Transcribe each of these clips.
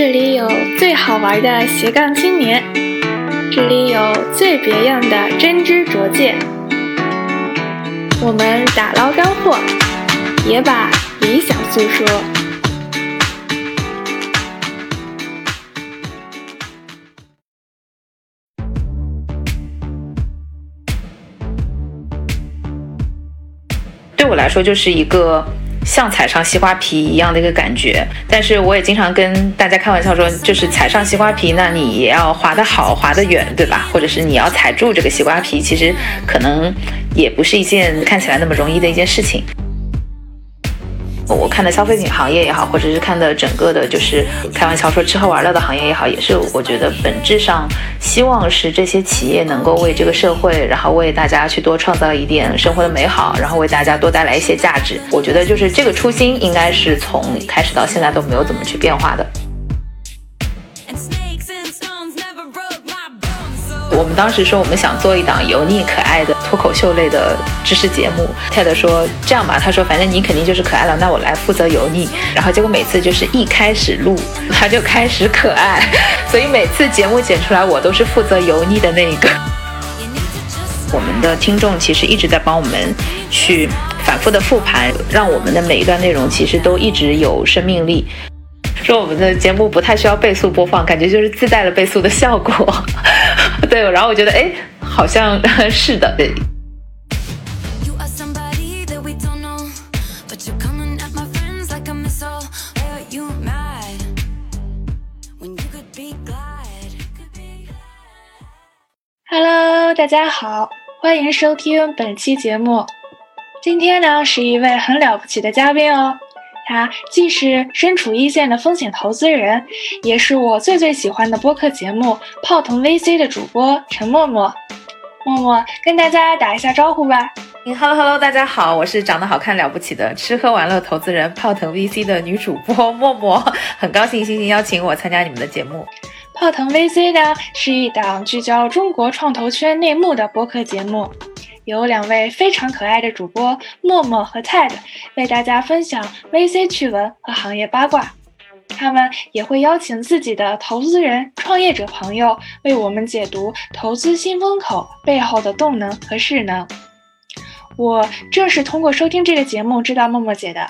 这里有最好玩的斜杠青年，这里有最别样的真知灼见。我们打捞干货，也把理想诉说。对我来说，就是一个。像踩上西瓜皮一样的一个感觉，但是我也经常跟大家开玩笑说，就是踩上西瓜皮，那你也要滑得好，滑得远，对吧？或者是你要踩住这个西瓜皮，其实可能也不是一件看起来那么容易的一件事情。我看的消费品行业也好，或者是看的整个的，就是开玩笑说吃喝玩乐的行业也好，也是我觉得本质上希望是这些企业能够为这个社会，然后为大家去多创造一点生活的美好，然后为大家多带来一些价值。我觉得就是这个初心应该是从开始到现在都没有怎么去变化的。我们当时说我们想做一档油腻可爱的脱口秀类的知识节目，Ted 说这样吧，他说反正你肯定就是可爱了，那我来负责油腻。然后结果每次就是一开始录他就开始可爱，所以每次节目剪出来我都是负责油腻的那一个。我们的听众其实一直在帮我们去反复的复盘，让我们的每一段内容其实都一直有生命力。说我们的节目不太需要倍速播放，感觉就是自带了倍速的效果。对，然后我觉得，哎，好像 是的。对。Hello，大家好，欢迎收听本期节目。今天呢，是一位很了不起的嘉宾哦。他既是身处一线的风险投资人，也是我最最喜欢的播客节目《泡腾 VC》的主播陈默默。默默跟大家打一下招呼吧。Hello Hello，大家好，我是长得好看了不起的吃喝玩乐投资人泡腾 VC 的女主播默默，很高兴星星邀请我参加你们的节目。泡腾 VC 呢是一档聚焦中国创投圈内幕的播客节目。有两位非常可爱的主播默默和 Ted 为大家分享 VC 趣闻和行业八卦，他们也会邀请自己的投资人、创业者朋友为我们解读投资新风口背后的动能和势能。我正是通过收听这个节目知道默默姐的，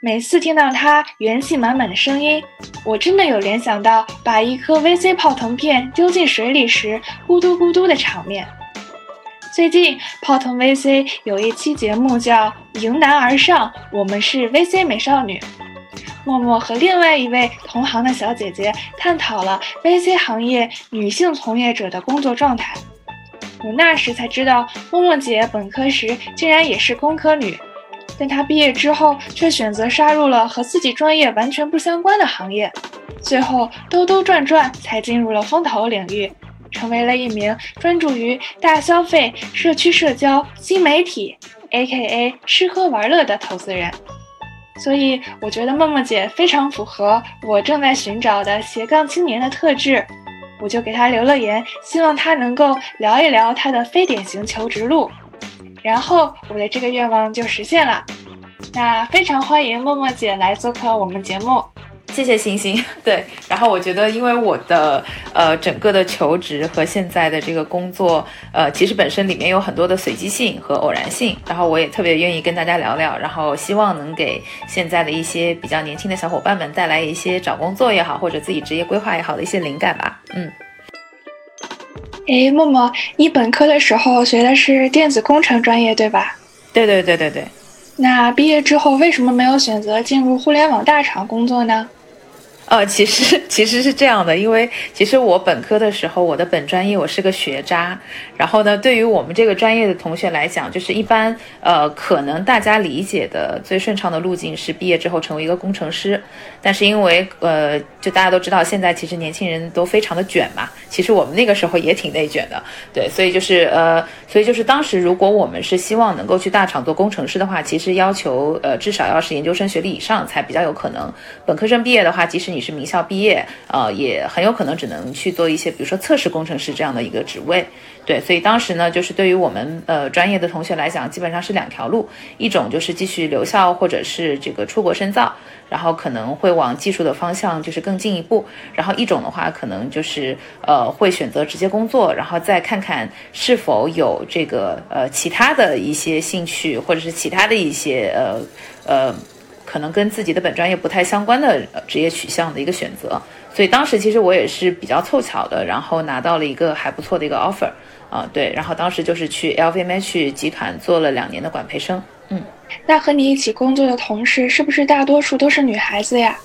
每次听到她元气满满的声音，我真的有联想到把一颗 VC 泡腾片丢进水里时咕嘟咕嘟的场面。最近泡腾 VC 有一期节目叫《迎难而上》，我们是 VC 美少女，默默和另外一位同行的小姐姐探讨了 VC 行业女性从业者的工作状态。我那时才知道，默默姐本科时竟然也是工科女，但她毕业之后却选择杀入了和自己专业完全不相关的行业，最后兜兜转转才进入了风投领域。成为了一名专注于大消费、社区社交、新媒体 （A.K.A. 吃喝玩乐）的投资人，所以我觉得默默姐非常符合我正在寻找的斜杠青年的特质，我就给她留了言，希望她能够聊一聊她的非典型求职路，然后我的这个愿望就实现了。那非常欢迎默默姐来做客我们节目。谢谢星星。对，然后我觉得，因为我的呃整个的求职和现在的这个工作，呃，其实本身里面有很多的随机性和偶然性，然后我也特别愿意跟大家聊聊，然后希望能给现在的一些比较年轻的小伙伴们带来一些找工作也好，或者自己职业规划也好的一些灵感吧。嗯。哎，默默，你本科的时候学的是电子工程专业，对吧？对对对对对。那毕业之后为什么没有选择进入互联网大厂工作呢？呃，其实 其实是这样的，因为其实我本科的时候，我的本专业我是个学渣。然后呢，对于我们这个专业的同学来讲，就是一般呃，可能大家理解的最顺畅的路径是毕业之后成为一个工程师。但是因为呃，就大家都知道，现在其实年轻人都非常的卷嘛。其实我们那个时候也挺内卷的，对，所以就是呃，所以就是当时如果我们是希望能够去大厂做工程师的话，其实要求呃至少要是研究生学历以上才比较有可能。本科生毕业的话，即使你是名校毕业，呃，也很有可能只能去做一些，比如说测试工程师这样的一个职位。对，所以当时呢，就是对于我们呃专业的同学来讲，基本上是两条路，一种就是继续留校或者是这个出国深造，然后可能会往技术的方向就是更进一步；然后一种的话，可能就是呃会选择直接工作，然后再看看是否有这个呃其他的一些兴趣或者是其他的一些呃呃可能跟自己的本专业不太相关的职业取向的一个选择。所以当时其实我也是比较凑巧的，然后拿到了一个还不错的一个 offer。啊，对，然后当时就是去 LVMH 集团做了两年的管培生，嗯，那和你一起工作的同事是不是大多数都是女孩子呀？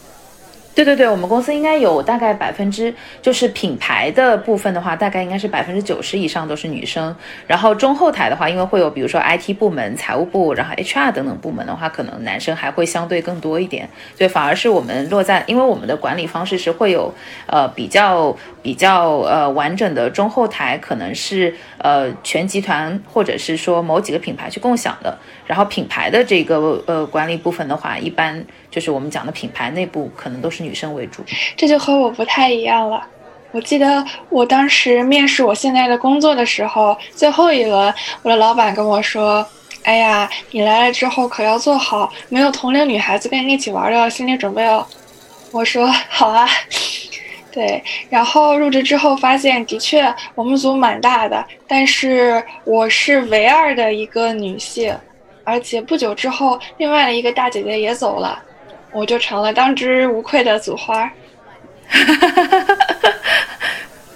对对对，我们公司应该有大概百分之，就是品牌的部分的话，大概应该是百分之九十以上都是女生。然后中后台的话，因为会有比如说 IT 部门、财务部，然后 HR 等等部门的话，可能男生还会相对更多一点。对，反而是我们落在，因为我们的管理方式是会有，呃，比较比较呃完整的中后台，可能是呃全集团或者是说某几个品牌去共享的。然后品牌的这个呃管理部分的话，一般就是我们讲的品牌内部可能都是女生为主，这就和我不太一样了。我记得我当时面试我现在的工作的时候，最后一轮，我的老板跟我说：“哎呀，你来了之后可要做好没有同龄女孩子跟你一起玩的心理准备哦。”我说：“好啊。”对，然后入职之后发现，的确我们组蛮大的，但是我是唯二的一个女性。而且不久之后，另外的一个大姐姐也走了，我就成了当之无愧的组花。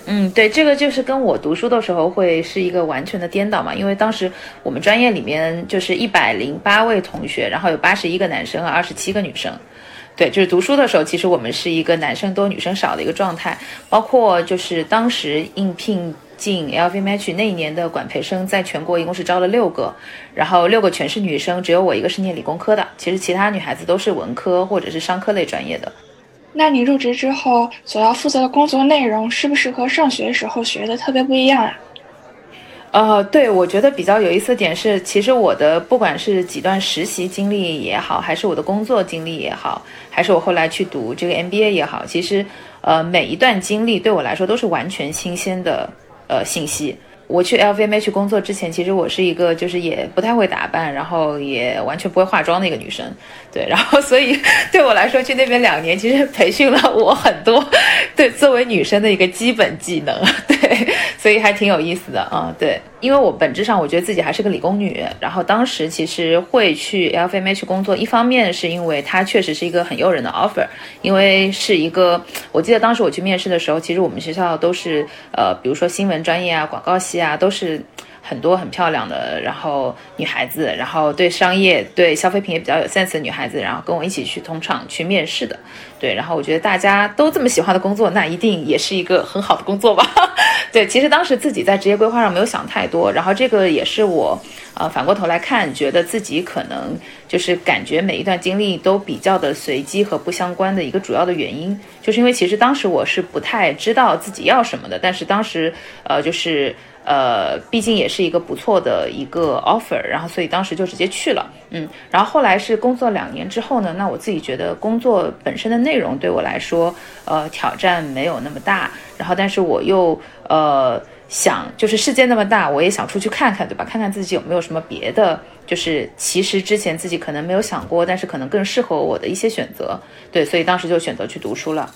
嗯，对，这个就是跟我读书的时候会是一个完全的颠倒嘛，因为当时我们专业里面就是一百零八位同学，然后有八十一个男生和二十七个女生。对，就是读书的时候，其实我们是一个男生多女生少的一个状态，包括就是当时应聘。进 LVMH 那一年的管培生，在全国一共是招了六个，然后六个全是女生，只有我一个是念理工科的。其实其他女孩子都是文科或者是商科类专业的。那你入职之后所要负责的工作内容，是不是和上学时候学的特别不一样啊？呃，对，我觉得比较有意思的点是，其实我的不管是几段实习经历也好，还是我的工作经历也好，还是我后来去读这个 MBA 也好，其实呃每一段经历对我来说都是完全新鲜的。呃，信息。我去 LVMH 工作之前，其实我是一个就是也不太会打扮，然后也完全不会化妆的一个女生。对，然后所以 对我来说，去那边两年，其实培训了我很多 对作为女生的一个基本技能。对，所以还挺有意思的啊。对，因为我本质上我觉得自己还是个理工女，然后当时其实会去 LVMH 工作，一方面是因为它确实是一个很诱人的 offer，因为是一个，我记得当时我去面试的时候，其实我们学校都是呃，比如说新闻专业啊、广告系啊，都是。很多很漂亮的，然后女孩子，然后对商业、对消费品也比较有 sense 的女孩子，然后跟我一起去同场去面试的，对，然后我觉得大家都这么喜欢的工作，那一定也是一个很好的工作吧？对，其实当时自己在职业规划上没有想太多，然后这个也是我，呃，反过头来看，觉得自己可能就是感觉每一段经历都比较的随机和不相关的一个主要的原因，就是因为其实当时我是不太知道自己要什么的，但是当时，呃，就是。呃，毕竟也是一个不错的一个 offer，然后所以当时就直接去了，嗯，然后后来是工作两年之后呢，那我自己觉得工作本身的内容对我来说，呃，挑战没有那么大，然后但是我又呃想，就是世界那么大，我也想出去看看，对吧？看看自己有没有什么别的，就是其实之前自己可能没有想过，但是可能更适合我的一些选择，对，所以当时就选择去读书了。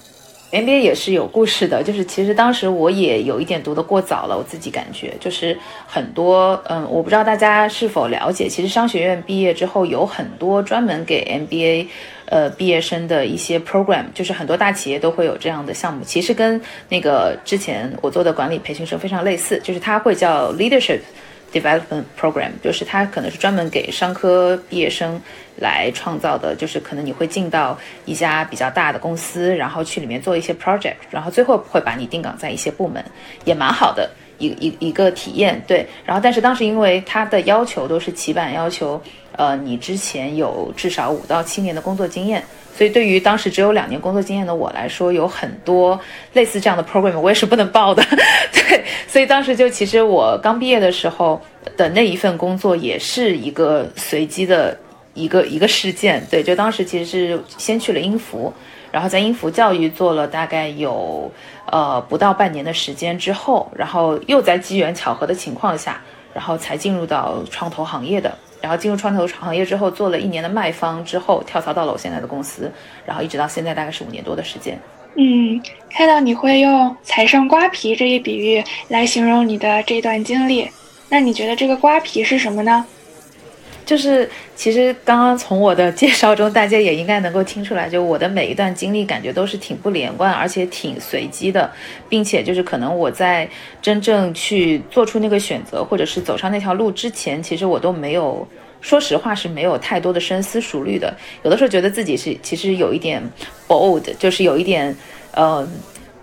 MBA 也是有故事的，就是其实当时我也有一点读得过早了，我自己感觉就是很多，嗯，我不知道大家是否了解，其实商学院毕业之后有很多专门给 MBA，呃，毕业生的一些 program，就是很多大企业都会有这样的项目，其实跟那个之前我做的管理培训生非常类似，就是它会叫 leadership。Development Program 就是它可能是专门给商科毕业生来创造的，就是可能你会进到一家比较大的公司，然后去里面做一些 project，然后最后会把你定岗在一些部门，也蛮好的一一一个体验。对，然后但是当时因为它的要求都是起板要求，呃，你之前有至少五到七年的工作经验。所以，对于当时只有两年工作经验的我来说，有很多类似这样的 program，我也是不能报的。对，所以当时就其实我刚毕业的时候的那一份工作，也是一个随机的一个一个事件。对，就当时其实是先去了英孚，然后在音符教育做了大概有呃不到半年的时间之后，然后又在机缘巧合的情况下，然后才进入到创投行业的。然后进入创投行业之后，做了一年的卖方之后，跳槽到了我现在的公司，然后一直到现在大概是五年多的时间。嗯，看到你会用“踩上瓜皮”这一比喻来形容你的这段经历，那你觉得这个瓜皮是什么呢？就是其实刚刚从我的介绍中，大家也应该能够听出来，就我的每一段经历，感觉都是挺不连贯，而且挺随机的，并且就是可能我在真正去做出那个选择，或者是走上那条路之前，其实我都没有，说实话是没有太多的深思熟虑的。有的时候觉得自己是其实有一点 bold，就是有一点呃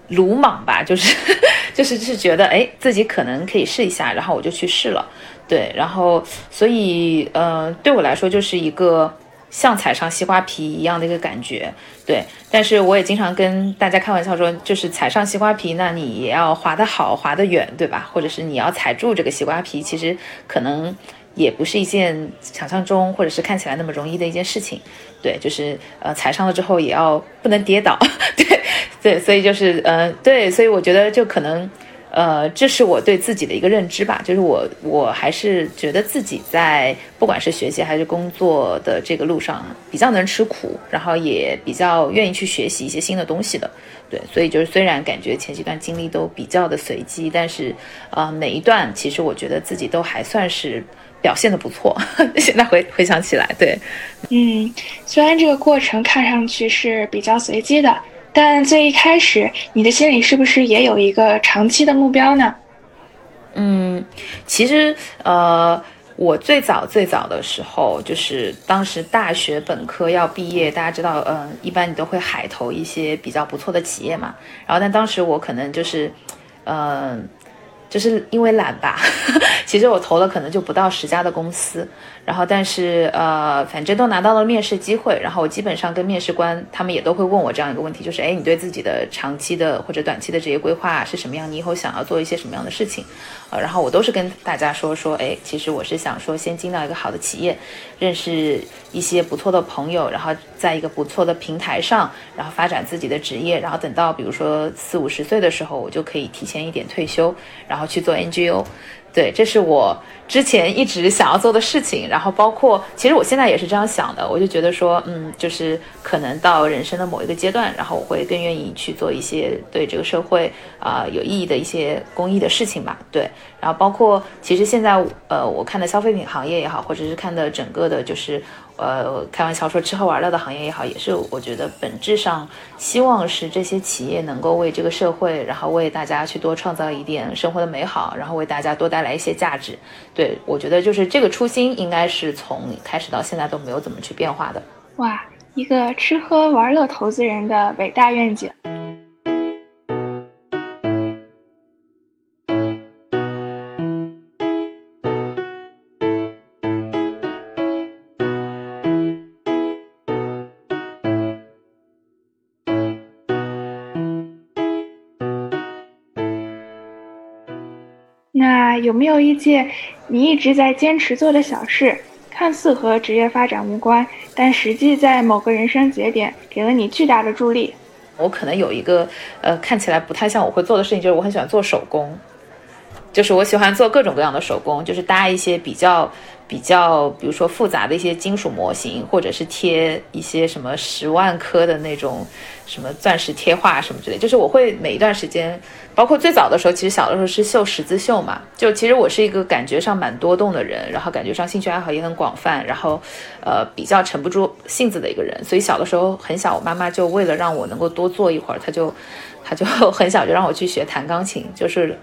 鲁莽吧，就是 就是是觉得哎自己可能可以试一下，然后我就去试了。对，然后所以，呃，对我来说就是一个像踩上西瓜皮一样的一个感觉。对，但是我也经常跟大家开玩笑说，就是踩上西瓜皮，那你也要滑得好，滑得远，对吧？或者是你要踩住这个西瓜皮，其实可能也不是一件想象中或者是看起来那么容易的一件事情。对，就是呃，踩上了之后也要不能跌倒。对，对，所以就是呃，对，所以我觉得就可能。呃，这是我对自己的一个认知吧，就是我我还是觉得自己在不管是学习还是工作的这个路上比较能吃苦，然后也比较愿意去学习一些新的东西的，对，所以就是虽然感觉前几段经历都比较的随机，但是呃每一段其实我觉得自己都还算是表现的不错。现在回回想起来，对，嗯，虽然这个过程看上去是比较随机的。但最一开始，你的心里是不是也有一个长期的目标呢？嗯，其实，呃，我最早最早的时候，就是当时大学本科要毕业，大家知道，嗯，一般你都会海投一些比较不错的企业嘛。然后，但当时我可能就是，嗯。就是因为懒吧，其实我投了可能就不到十家的公司，然后但是呃，反正都拿到了面试机会，然后我基本上跟面试官他们也都会问我这样一个问题，就是哎，你对自己的长期的或者短期的职业规划是什么样？你以后想要做一些什么样的事情？呃，然后我都是跟大家说说，哎，其实我是想说先进到一个好的企业，认识一些不错的朋友，然后在一个不错的平台上，然后发展自己的职业，然后等到比如说四五十岁的时候，我就可以提前一点退休，然后后去做 NGO。对，这是我之前一直想要做的事情。然后包括，其实我现在也是这样想的。我就觉得说，嗯，就是可能到人生的某一个阶段，然后我会更愿意去做一些对这个社会啊有意义的一些公益的事情吧。对，然后包括，其实现在呃，我看的消费品行业也好，或者是看的整个的，就是。呃，开玩笑说吃喝玩乐的行业也好，也是我觉得本质上希望是这些企业能够为这个社会，然后为大家去多创造一点生活的美好，然后为大家多带来一些价值。对我觉得就是这个初心，应该是从开始到现在都没有怎么去变化的。哇，一个吃喝玩乐投资人的伟大愿景。有没有一件你一直在坚持做的小事，看似和职业发展无关，但实际在某个人生节点给了你巨大的助力？我可能有一个呃看起来不太像我会做的事情，就是我很喜欢做手工，就是我喜欢做各种各样的手工，就是搭一些比较。比较，比如说复杂的一些金属模型，或者是贴一些什么十万颗的那种什么钻石贴画什么之类，就是我会每一段时间，包括最早的时候，其实小的时候是绣十字绣嘛，就其实我是一个感觉上蛮多动的人，然后感觉上兴趣爱好也很广泛，然后呃比较沉不住性子的一个人，所以小的时候很小，我妈妈就为了让我能够多做一会儿，她就她就很小就让我去学弹钢琴，就是。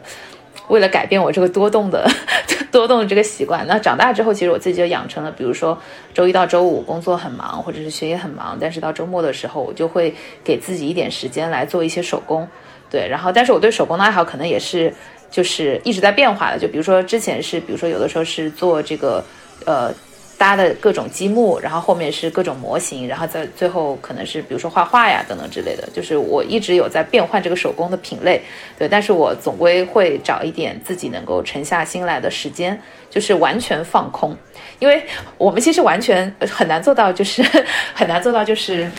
为了改变我这个多动的 多动的这个习惯，那长大之后，其实我自己就养成了，比如说周一到周五工作很忙，或者是学业很忙，但是到周末的时候，我就会给自己一点时间来做一些手工。对，然后，但是我对手工的爱好可能也是就是一直在变化的。就比如说之前是，比如说有的时候是做这个，呃。搭的各种积木，然后后面是各种模型，然后在最后可能是比如说画画呀等等之类的。就是我一直有在变换这个手工的品类，对，但是我总归会找一点自己能够沉下心来的时间，就是完全放空，因为我们其实完全很难做到，就是 很难做到，就是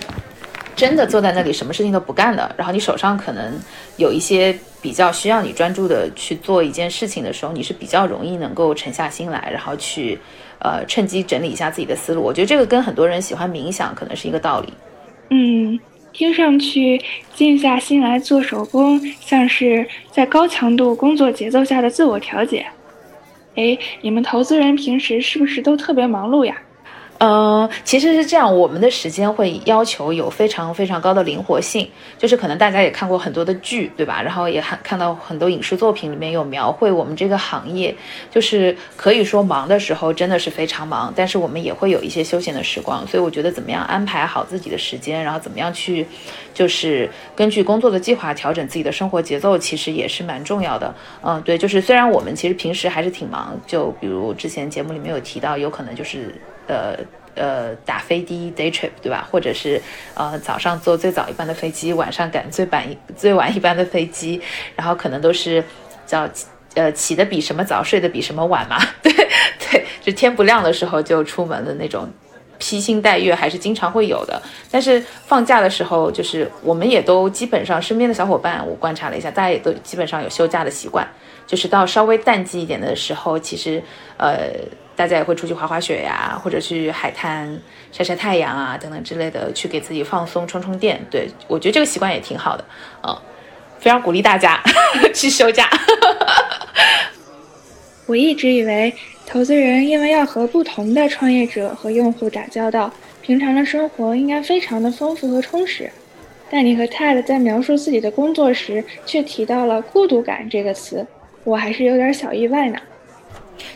真的坐在那里什么事情都不干的，然后你手上可能有一些比较需要你专注的去做一件事情的时候，你是比较容易能够沉下心来，然后去呃趁机整理一下自己的思路。我觉得这个跟很多人喜欢冥想可能是一个道理。嗯，听上去静下心来做手工，像是在高强度工作节奏下的自我调节。哎，你们投资人平时是不是都特别忙碌呀？嗯，其实是这样，我们的时间会要求有非常非常高的灵活性，就是可能大家也看过很多的剧，对吧？然后也看看到很多影视作品里面有描绘我们这个行业，就是可以说忙的时候真的是非常忙，但是我们也会有一些休闲的时光。所以我觉得怎么样安排好自己的时间，然后怎么样去，就是根据工作的计划调整自己的生活节奏，其实也是蛮重要的。嗯，对，就是虽然我们其实平时还是挺忙，就比如之前节目里面有提到，有可能就是。呃呃，打飞的 day trip 对吧？或者是呃早上坐最早一班的飞机，晚上赶最晚最晚一班的飞机，然后可能都是叫呃起的比什么早，睡的比什么晚嘛？对 对，就天不亮的时候就出门的那种披星戴月，还是经常会有的。但是放假的时候，就是我们也都基本上身边的小伙伴，我观察了一下，大家也都基本上有休假的习惯。就是到稍微淡季一点的时候，其实呃。大家也会出去滑滑雪呀，或者去海滩晒晒太阳啊，等等之类的，去给自己放松、充充电。对我觉得这个习惯也挺好的，嗯，非常鼓励大家 去休假。我一直以为投资人因为要和不同的创业者和用户打交道，平常的生活应该非常的丰富和充实。但你和 Ted 在描述自己的工作时，却提到了孤独感这个词，我还是有点小意外呢。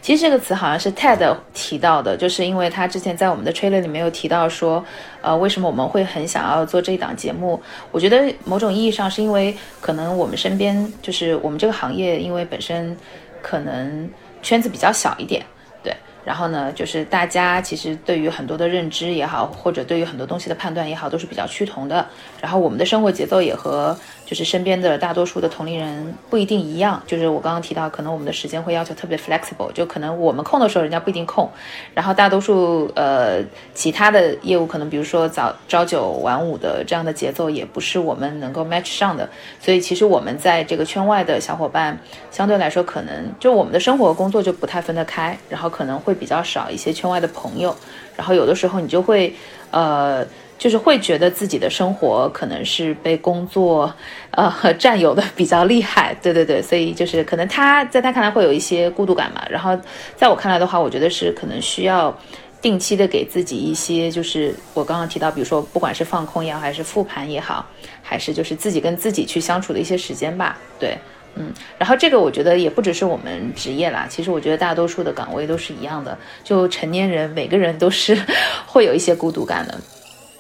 其实这个词好像是 Ted 提到的，就是因为他之前在我们的 trailer 里面有提到说，呃，为什么我们会很想要做这一档节目？我觉得某种意义上是因为可能我们身边就是我们这个行业，因为本身可能圈子比较小一点，对。然后呢，就是大家其实对于很多的认知也好，或者对于很多东西的判断也好，都是比较趋同的。然后我们的生活节奏也和。就是身边的大多数的同龄人不一定一样，就是我刚刚提到，可能我们的时间会要求特别 flexible，就可能我们空的时候，人家不一定空。然后大多数呃其他的业务，可能比如说早朝九晚五的这样的节奏，也不是我们能够 match 上的。所以其实我们在这个圈外的小伙伴，相对来说，可能就我们的生活工作就不太分得开，然后可能会比较少一些圈外的朋友。然后有的时候你就会呃。就是会觉得自己的生活可能是被工作，呃，占有的比较厉害，对对对，所以就是可能他在他看来会有一些孤独感嘛。然后在我看来的话，我觉得是可能需要定期的给自己一些，就是我刚刚提到，比如说不管是放空也好，还是复盘也好，还是就是自己跟自己去相处的一些时间吧。对，嗯，然后这个我觉得也不只是我们职业啦，其实我觉得大多数的岗位都是一样的，就成年人每个人都是 会有一些孤独感的。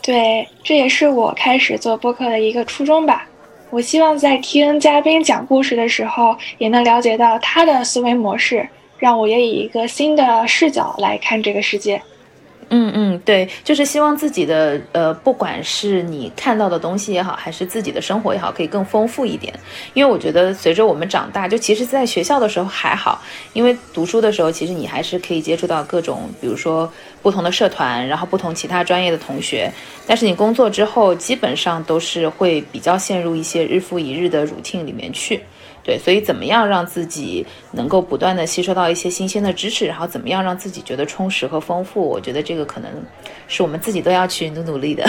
对，这也是我开始做播客的一个初衷吧。我希望在听嘉宾讲故事的时候，也能了解到他的思维模式，让我也以一个新的视角来看这个世界。嗯嗯，对，就是希望自己的呃，不管是你看到的东西也好，还是自己的生活也好，可以更丰富一点。因为我觉得随着我们长大，就其实在学校的时候还好，因为读书的时候，其实你还是可以接触到各种，比如说不同的社团，然后不同其他专业的同学。但是你工作之后，基本上都是会比较陷入一些日复一日的 routine 里面去。对，所以怎么样让自己能够不断的吸收到一些新鲜的知识，然后怎么样让自己觉得充实和丰富？我觉得这个可能是我们自己都要去努努力的。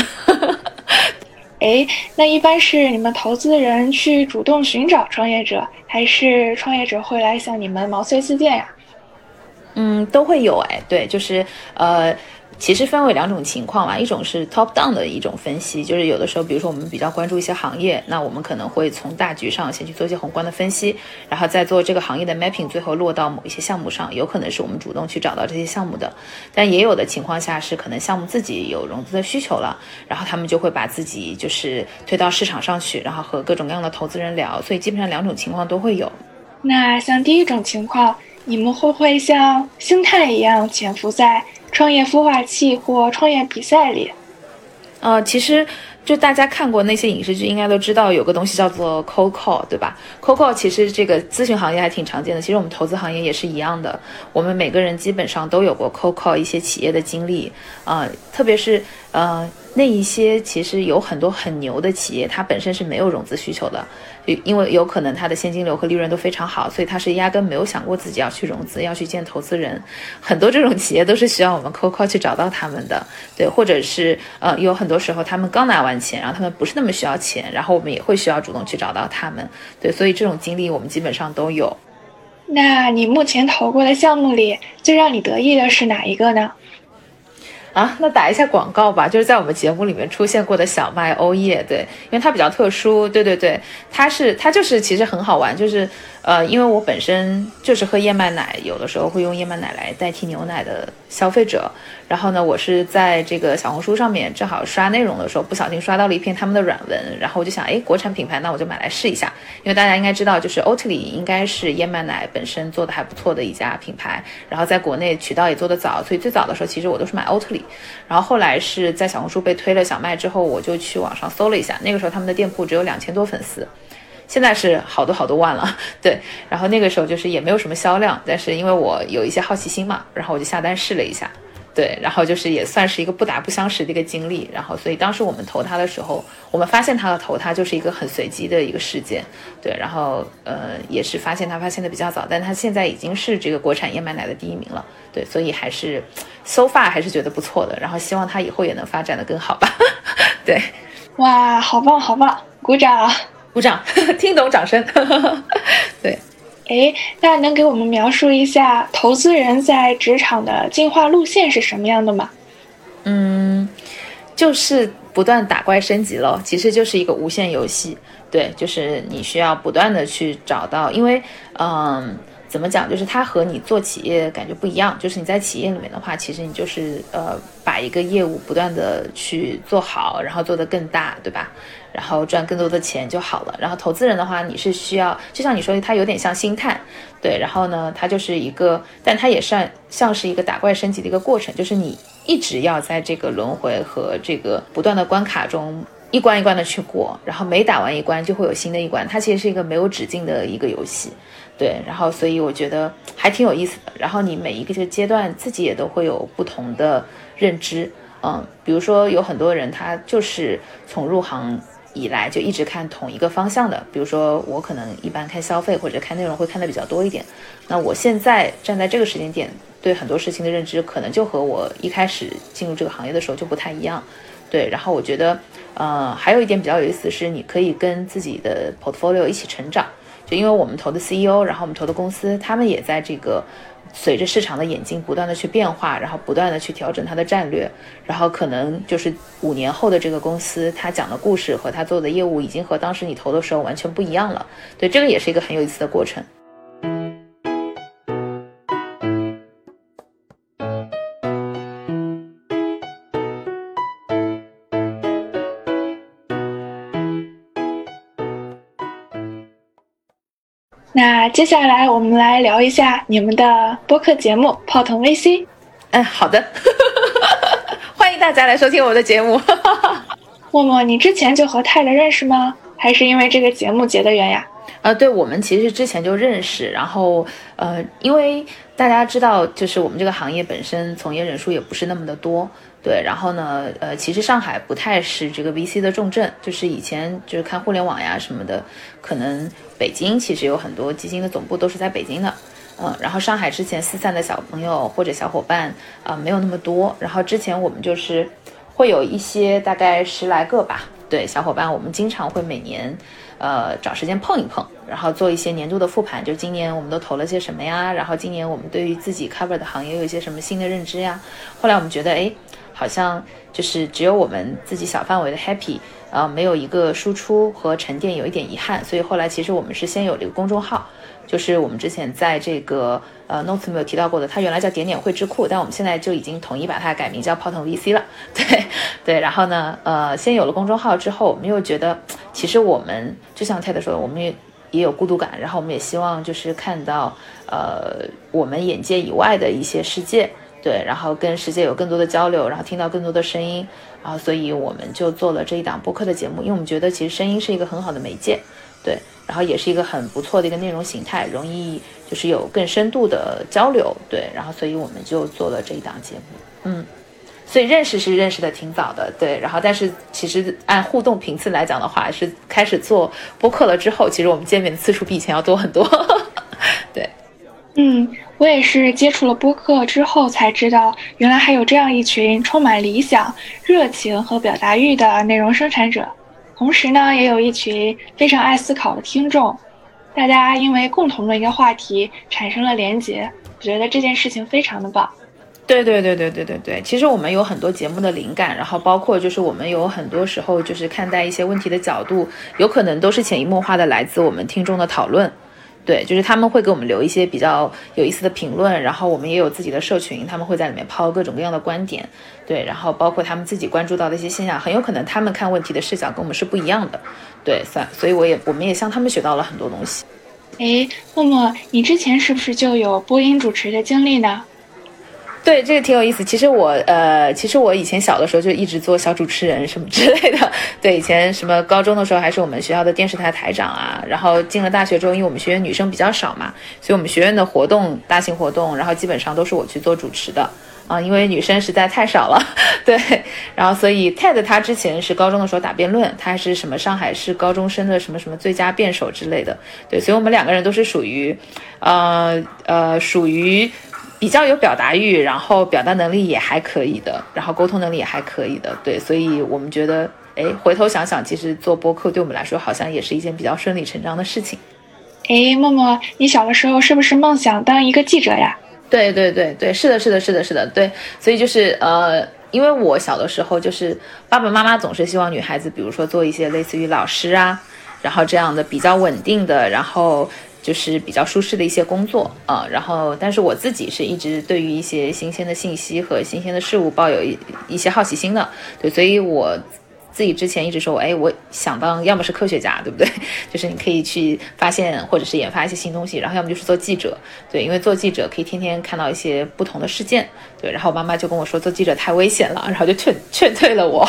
哎，那一般是你们投资人去主动寻找创业者，还是创业者会来向你们毛遂自荐呀？嗯，都会有哎，对，就是呃。其实分为两种情况嘛，一种是 top down 的一种分析，就是有的时候，比如说我们比较关注一些行业，那我们可能会从大局上先去做一些宏观的分析，然后再做这个行业的 mapping，最后落到某一些项目上，有可能是我们主动去找到这些项目的。但也有的情况下是可能项目自己有融资的需求了，然后他们就会把自己就是推到市场上去，然后和各种各样的投资人聊，所以基本上两种情况都会有。那像第一种情况，你们会不会像星探一样潜伏在？创业孵化器或创业比赛里，呃，其实就大家看过那些影视剧，应该都知道有个东西叫做 CoCo，对吧？CoCo 其实这个咨询行业还挺常见的，其实我们投资行业也是一样的。我们每个人基本上都有过 CoCo 一些企业的经历呃，特别是呃，那一些其实有很多很牛的企业，它本身是没有融资需求的，因为有可能它的现金流和利润都非常好，所以它是压根没有想过自己要去融资，要去见投资人。很多这种企业都是需要我们 call call 去找到他们的，对，或者是呃，有很多时候他们刚拿完钱，然后他们不是那么需要钱，然后我们也会需要主动去找到他们，对，所以这种经历我们基本上都有。那你目前投过的项目里，最让你得意的是哪一个呢？啊，那打一下广告吧，就是在我们节目里面出现过的小麦欧叶，对，因为它比较特殊，对对对，它是它就是其实很好玩，就是。呃，因为我本身就是喝燕麦奶，有的时候会用燕麦奶来代替牛奶的消费者。然后呢，我是在这个小红书上面正好刷内容的时候，不小心刷到了一篇他们的软文，然后我就想，哎，国产品牌，那我就买来试一下。因为大家应该知道，就是 Oatly 应该是燕麦奶本身做的还不错的一家品牌，然后在国内渠道也做得早，所以最早的时候其实我都是买 Oatly。然后后来是在小红书被推了小麦之后，我就去网上搜了一下，那个时候他们的店铺只有两千多粉丝。现在是好多好多万了，对。然后那个时候就是也没有什么销量，但是因为我有一些好奇心嘛，然后我就下单试了一下，对。然后就是也算是一个不打不相识的一个经历。然后所以当时我们投它的时候，我们发现它的投它就是一个很随机的一个事件，对。然后呃也是发现它发现的比较早，但它现在已经是这个国产燕麦奶的第一名了，对。所以还是 so far 还是觉得不错的。然后希望它以后也能发展的更好吧，对。哇，好棒好棒，鼓掌。鼓掌，听懂掌声。对，哎，那能给我们描述一下投资人在职场的进化路线是什么样的吗？嗯，就是不断打怪升级咯，其实就是一个无限游戏。对，就是你需要不断的去找到，因为，嗯。怎么讲？就是它和你做企业感觉不一样。就是你在企业里面的话，其实你就是呃，把一个业务不断的去做好，然后做得更大，对吧？然后赚更多的钱就好了。然后投资人的话，你是需要，就像你说的，它有点像星探，对。然后呢，它就是一个，但它也算像是一个打怪升级的一个过程，就是你一直要在这个轮回和这个不断的关卡中一关一关的去过，然后每打完一关就会有新的一关。它其实是一个没有止境的一个游戏。对，然后所以我觉得还挺有意思的。然后你每一个这个阶段自己也都会有不同的认知，嗯，比如说有很多人他就是从入行以来就一直看同一个方向的，比如说我可能一般看消费或者看内容会看的比较多一点。那我现在站在这个时间点，对很多事情的认知可能就和我一开始进入这个行业的时候就不太一样。对，然后我觉得，呃，还有一点比较有意思是，你可以跟自己的 portfolio 一起成长。就因为我们投的 CEO，然后我们投的公司，他们也在这个随着市场的眼睛不断的去变化，然后不断的去调整它的战略，然后可能就是五年后的这个公司，它讲的故事和它做的业务已经和当时你投的时候完全不一样了。对，这个也是一个很有意思的过程。那接下来我们来聊一下你们的播客节目《泡腾 VC》。嗯，好的，欢迎大家来收听我的节目。默默，你之前就和泰勒认识吗？还是因为这个节目结的缘呀？呃，对，我们其实之前就认识，然后呃，因为大家知道，就是我们这个行业本身从业人数也不是那么的多。对，然后呢，呃，其实上海不太是这个 VC 的重镇，就是以前就是看互联网呀什么的，可能北京其实有很多基金的总部都是在北京的，嗯，然后上海之前四散的小朋友或者小伙伴啊没有那么多，然后之前我们就是会有一些大概十来个吧，对，小伙伴，我们经常会每年。呃，找时间碰一碰，然后做一些年度的复盘，就今年我们都投了些什么呀？然后今年我们对于自己 cover 的行业有一些什么新的认知呀？后来我们觉得，哎，好像就是只有我们自己小范围的 happy，呃，没有一个输出和沉淀，有一点遗憾。所以后来其实我们是先有了一个公众号。就是我们之前在这个呃 notes 没有提到过的，它原来叫点点汇智库，但我们现在就已经统一把它改名叫泡腾 VC 了。对对，然后呢，呃，先有了公众号之后，我们又觉得其实我们就像 Ted 说的，我们也也有孤独感，然后我们也希望就是看到呃我们眼界以外的一些世界，对，然后跟世界有更多的交流，然后听到更多的声音，然后所以我们就做了这一档播客的节目，因为我们觉得其实声音是一个很好的媒介，对。然后也是一个很不错的一个内容形态，容易就是有更深度的交流，对。然后所以我们就做了这一档节目，嗯。所以认识是认识的挺早的，对。然后但是其实按互动频次来讲的话，是开始做播客了之后，其实我们见面的次数比以前要多很多，对。嗯，我也是接触了播客之后才知道，原来还有这样一群充满理想、热情和表达欲的内容生产者，同时呢，也有一群非常爱思考的听众，大家因为共同的一个话题产生了连结，我觉得这件事情非常的棒。对对对对对对对，其实我们有很多节目的灵感，然后包括就是我们有很多时候就是看待一些问题的角度，有可能都是潜移默化的来自我们听众的讨论。对，就是他们会给我们留一些比较有意思的评论，然后我们也有自己的社群，他们会在里面抛各种各样的观点，对，然后包括他们自己关注到的一些现象，很有可能他们看问题的视角跟我们是不一样的，对，算，所以我也我们也向他们学到了很多东西。诶，默默，你之前是不是就有播音主持的经历呢？对，这个挺有意思。其实我，呃，其实我以前小的时候就一直做小主持人什么之类的。对，以前什么高中的时候还是我们学校的电视台台长啊。然后进了大学之后，因为我们学院女生比较少嘛，所以我们学院的活动，大型活动，然后基本上都是我去做主持的啊，因为女生实在太少了。对，然后所以 Ted 他之前是高中的时候打辩论，他还是什么上海市高中生的什么什么最佳辩手之类的。对，所以我们两个人都是属于，呃呃，属于。比较有表达欲，然后表达能力也还可以的，然后沟通能力也还可以的，对，所以我们觉得，哎，回头想想，其实做播客对我们来说好像也是一件比较顺理成章的事情。哎，默默，你小的时候是不是梦想当一个记者呀？对对对对，是的，是的，是的，是的，对，所以就是呃，因为我小的时候就是爸爸妈妈总是希望女孩子，比如说做一些类似于老师啊，然后这样的比较稳定的，然后。就是比较舒适的一些工作啊，然后，但是我自己是一直对于一些新鲜的信息和新鲜的事物抱有一一些好奇心的，对，所以我。自己之前一直说，哎，我想当要么是科学家，对不对？就是你可以去发现或者是研发一些新东西，然后要么就是做记者，对，因为做记者可以天天看到一些不同的事件，对。然后我妈妈就跟我说，做记者太危险了，然后就劝 劝退了我，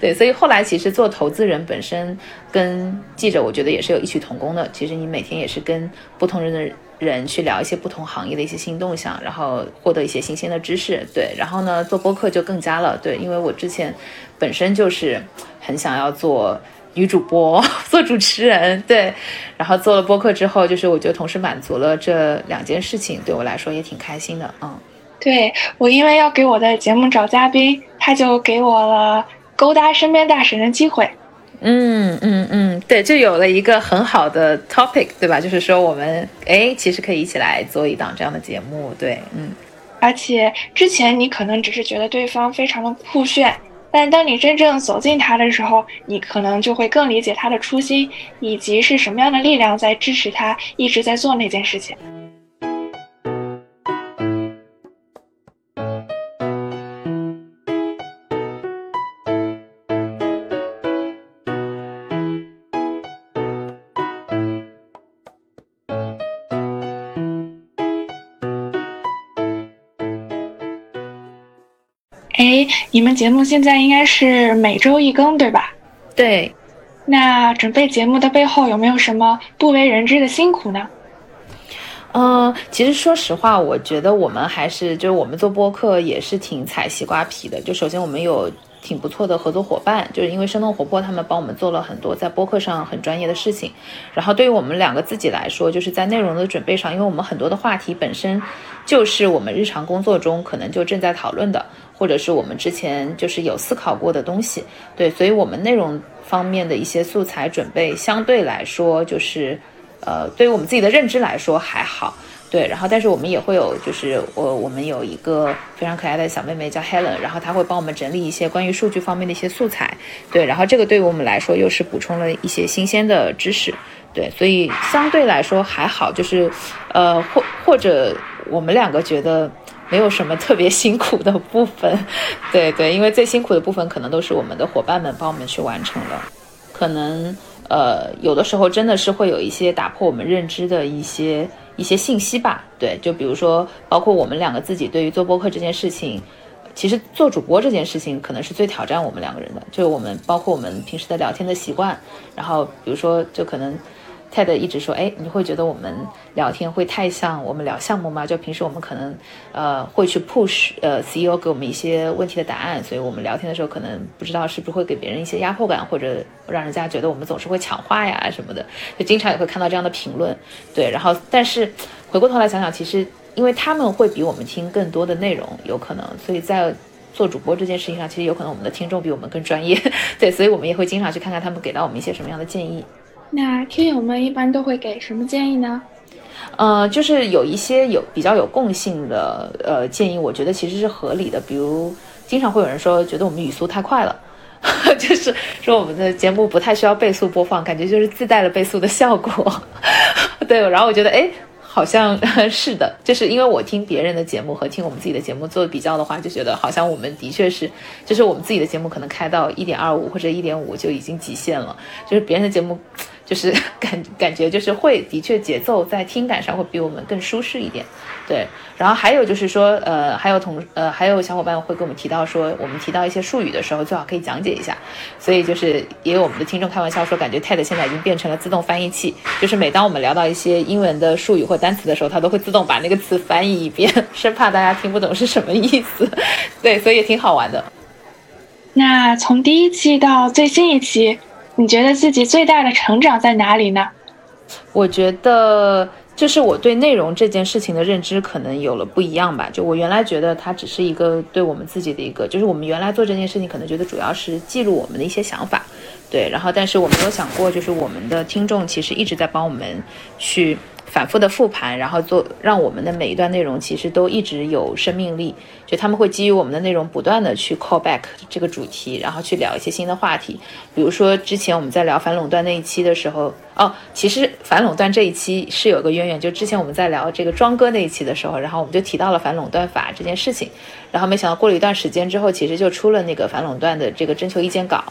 对。所以后来其实做投资人本身跟记者，我觉得也是有异曲同工的。其实你每天也是跟不同人的。人去聊一些不同行业的一些新动向，然后获得一些新鲜的知识，对。然后呢，做播客就更加了，对，因为我之前本身就是很想要做女主播，做主持人，对。然后做了播客之后，就是我觉得同时满足了这两件事情，对我来说也挺开心的，嗯。对我，因为要给我的节目找嘉宾，他就给我了勾搭身边大神的机会。嗯嗯嗯，对，就有了一个很好的 topic，对吧？就是说我们哎，其实可以一起来做一档这样的节目，对，嗯。而且之前你可能只是觉得对方非常的酷炫，但当你真正走进他的时候，你可能就会更理解他的初心，以及是什么样的力量在支持他一直在做那件事情。哎，你们节目现在应该是每周一更，对吧？对。那准备节目的背后有没有什么不为人知的辛苦呢？嗯，其实说实话，我觉得我们还是就是我们做播客也是挺踩西瓜皮的。就首先我们有。挺不错的合作伙伴，就是因为生动活泼，他们帮我们做了很多在播客上很专业的事情。然后对于我们两个自己来说，就是在内容的准备上，因为我们很多的话题本身就是我们日常工作中可能就正在讨论的，或者是我们之前就是有思考过的东西。对，所以我们内容方面的一些素材准备相对来说，就是呃，对于我们自己的认知来说还好。对，然后但是我们也会有，就是我我们有一个非常可爱的小妹妹叫 Helen，然后她会帮我们整理一些关于数据方面的一些素材。对，然后这个对于我们来说又是补充了一些新鲜的知识。对，所以相对来说还好，就是呃或或者我们两个觉得没有什么特别辛苦的部分。对对，因为最辛苦的部分可能都是我们的伙伴们帮我们去完成了，可能呃有的时候真的是会有一些打破我们认知的一些。一些信息吧，对，就比如说，包括我们两个自己对于做播客这件事情，其实做主播这件事情可能是最挑战我们两个人的。就我们包括我们平时的聊天的习惯，然后比如说，就可能泰德一直说，哎，你会觉得我们聊天会太像我们聊项目吗？就平时我们可能呃会去 push 呃 CEO 给我们一些问题的答案，所以我们聊天的时候可能不知道是不是会给别人一些压迫感，或者让人家觉得我们总是会抢话呀什么的，就经常也会看到这样的评论。对，然后但是回过头来想想，其实因为他们会比我们听更多的内容，有可能，所以在。做主播这件事情上，其实有可能我们的听众比我们更专业，对，所以我们也会经常去看看他们给到我们一些什么样的建议。那听友们一般都会给什么建议呢？呃，就是有一些有比较有共性的呃建议，我觉得其实是合理的。比如，经常会有人说觉得我们语速太快了，就是说我们的节目不太需要倍速播放，感觉就是自带了倍速的效果。对，然后我觉得哎。好像 是的，就是因为我听别人的节目和听我们自己的节目做比较的话，就觉得好像我们的确是，就是我们自己的节目可能开到一点二五或者一点五就已经极限了，就是别人的节目。就是 感感觉就是会的确节奏在听感上会比我们更舒适一点，对。然后还有就是说，呃，还有同呃还有小伙伴会跟我们提到说，我们提到一些术语的时候最好可以讲解一下。所以就是也有我们的听众开玩笑说，感觉 TED 现在已经变成了自动翻译器，就是每当我们聊到一些英文的术语或单词的时候，它都会自动把那个词翻译一遍，生怕大家听不懂是什么意思。对，所以也挺好玩的。那从第一期到最新一期。你觉得自己最大的成长在哪里呢？我觉得就是我对内容这件事情的认知可能有了不一样吧。就我原来觉得它只是一个对我们自己的一个，就是我们原来做这件事情可能觉得主要是记录我们的一些想法，对。然后，但是我没有想过，就是我们的听众其实一直在帮我们去。反复的复盘，然后做让我们的每一段内容其实都一直有生命力。就他们会基于我们的内容不断的去 call back 这个主题，然后去聊一些新的话题。比如说之前我们在聊反垄断那一期的时候，哦，其实反垄断这一期是有个渊源，就之前我们在聊这个庄哥那一期的时候，然后我们就提到了反垄断法这件事情。然后没想到过了一段时间之后，其实就出了那个反垄断的这个征求意见稿。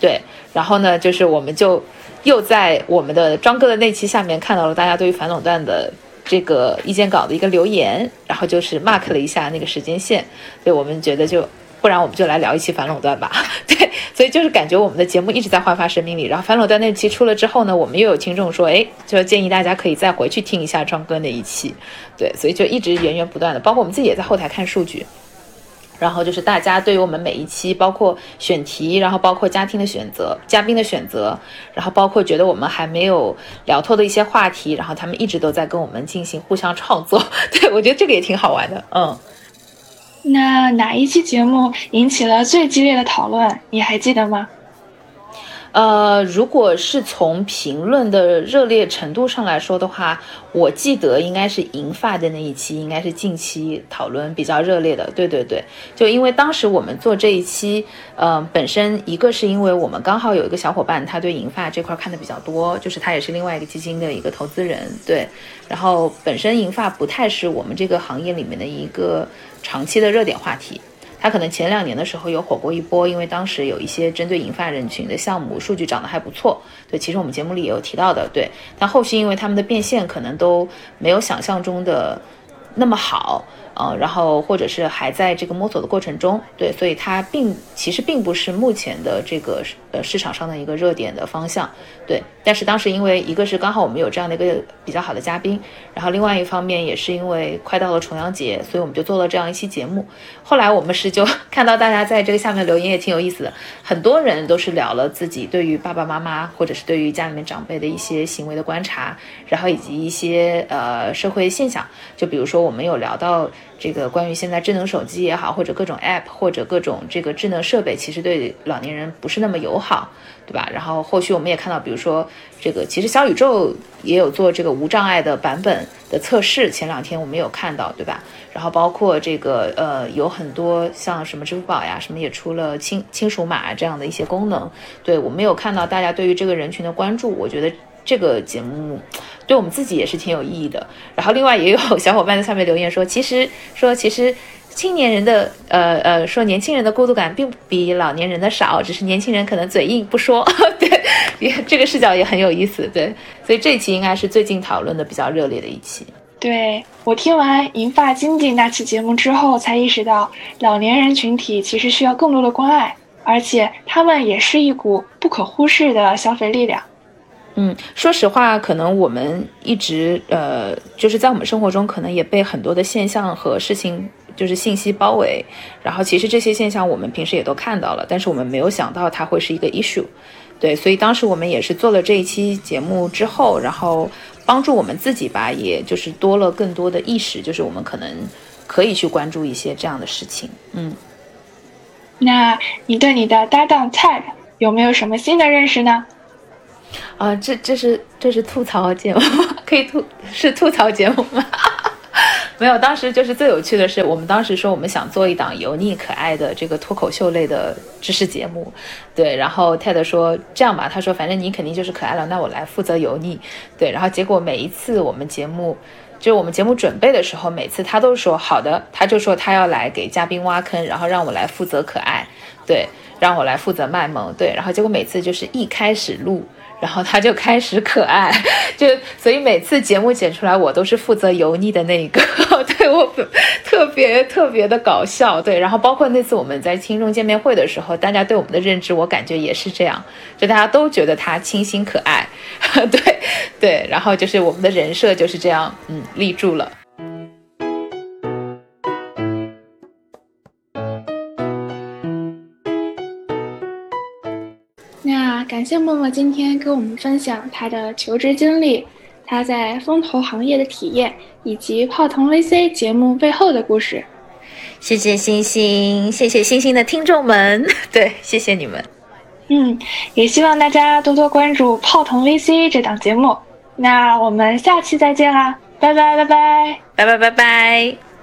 对，然后呢，就是我们就。又在我们的庄哥的那期下面看到了大家对于反垄断的这个意见稿的一个留言，然后就是 mark 了一下那个时间线，所以我们觉得就不然我们就来聊一期反垄断吧。对，所以就是感觉我们的节目一直在焕发生命力。然后反垄断那期出了之后呢，我们又有听众说，哎，就建议大家可以再回去听一下庄哥那一期。对，所以就一直源源不断的，包括我们自己也在后台看数据。然后就是大家对于我们每一期，包括选题，然后包括家庭的选择、嘉宾的选择，然后包括觉得我们还没有聊透的一些话题，然后他们一直都在跟我们进行互相创作。对我觉得这个也挺好玩的。嗯，那哪一期节目引起了最激烈的讨论？你还记得吗？呃，如果是从评论的热烈程度上来说的话，我记得应该是银发的那一期，应该是近期讨论比较热烈的。对对对，就因为当时我们做这一期，呃，本身一个是因为我们刚好有一个小伙伴，他对银发这块看的比较多，就是他也是另外一个基金的一个投资人，对。然后本身银发不太是我们这个行业里面的一个长期的热点话题。它可能前两年的时候有火过一波，因为当时有一些针对银发人群的项目，数据涨得还不错。对，其实我们节目里也有提到的。对，但后续因为他们的变现可能都没有想象中的那么好。呃，然后或者是还在这个摸索的过程中，对，所以它并其实并不是目前的这个呃市场上的一个热点的方向，对。但是当时因为一个是刚好我们有这样的一个比较好的嘉宾，然后另外一方面也是因为快到了重阳节，所以我们就做了这样一期节目。后来我们是就 看到大家在这个下面留言也挺有意思的，很多人都是聊了自己对于爸爸妈妈或者是对于家里面长辈的一些行为的观察，然后以及一些呃社会现象，就比如说我们有聊到。这个关于现在智能手机也好，或者各种 App 或者各种这个智能设备，其实对老年人不是那么友好，对吧？然后后续我们也看到，比如说这个，其实小宇宙也有做这个无障碍的版本的测试，前两天我们有看到，对吧？然后包括这个呃，有很多像什么支付宝呀，什么也出了亲亲属码这样的一些功能，对我们有看到大家对于这个人群的关注，我觉得。这个节目对我们自己也是挺有意义的。然后另外也有 小伙伴在下面留言说，其实说其实青年人的呃呃说年轻人的孤独感并不比老年人的少，只是年轻人可能嘴硬不说。对，也 这个视角也很有意思。对，所以这一期应该是最近讨论的比较热烈的一期。对我听完银发经济那期节目之后，才意识到老年人群体其实需要更多的关爱，而且他们也是一股不可忽视的消费力量。嗯，说实话，可能我们一直呃，就是在我们生活中，可能也被很多的现象和事情，就是信息包围。然后，其实这些现象我们平时也都看到了，但是我们没有想到它会是一个 issue。对，所以当时我们也是做了这一期节目之后，然后帮助我们自己吧，也就是多了更多的意识，就是我们可能可以去关注一些这样的事情。嗯，那你对你的搭档 Ted 有没有什么新的认识呢？啊，这这是这是吐槽节目，可以吐是吐槽节目吗？没有，当时就是最有趣的是，我们当时说我们想做一档油腻可爱的这个脱口秀类的知识节目，对，然后 Ted 说这样吧，他说反正你肯定就是可爱了，那我来负责油腻，对，然后结果每一次我们节目，就我们节目准备的时候，每次他都说好的，他就说他要来给嘉宾挖坑，然后让我来负责可爱，对，让我来负责卖萌，对，然后结果每次就是一开始录。然后他就开始可爱，就所以每次节目剪出来，我都是负责油腻的那一个，对我特别特别的搞笑，对。然后包括那次我们在听众见面会的时候，大家对我们的认知，我感觉也是这样，就大家都觉得他清新可爱，对对。然后就是我们的人设就是这样，嗯，立住了。感谢默默今天跟我们分享他的求职经历，他在风投行业的体验，以及泡腾 VC 节目背后的故事。谢谢星星，谢谢星星的听众们，对，谢谢你们。嗯，也希望大家多多关注泡腾 VC 这档节目。那我们下期再见啦，拜拜，拜拜，拜拜，拜拜。